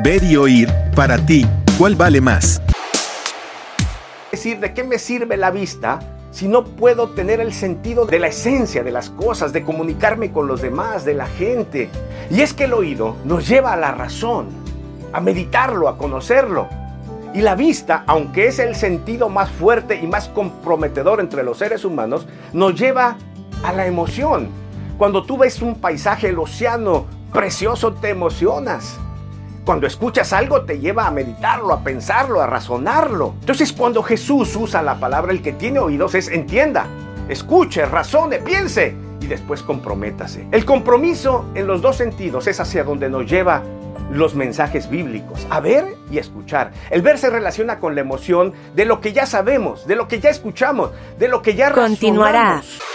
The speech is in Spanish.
Ver y oír, para ti, ¿cuál vale más? Es decir, ¿de qué me sirve la vista si no puedo tener el sentido de la esencia de las cosas, de comunicarme con los demás, de la gente? Y es que el oído nos lleva a la razón, a meditarlo, a conocerlo. Y la vista, aunque es el sentido más fuerte y más comprometedor entre los seres humanos, nos lleva a la emoción. Cuando tú ves un paisaje, el océano precioso, te emocionas. Cuando escuchas algo te lleva a meditarlo, a pensarlo, a razonarlo. Entonces cuando Jesús usa la palabra el que tiene oídos es entienda, escuche, razone, piense y después comprométase. El compromiso en los dos sentidos es hacia donde nos lleva los mensajes bíblicos, a ver y escuchar. El ver se relaciona con la emoción de lo que ya sabemos, de lo que ya escuchamos, de lo que ya Continuará. razonamos.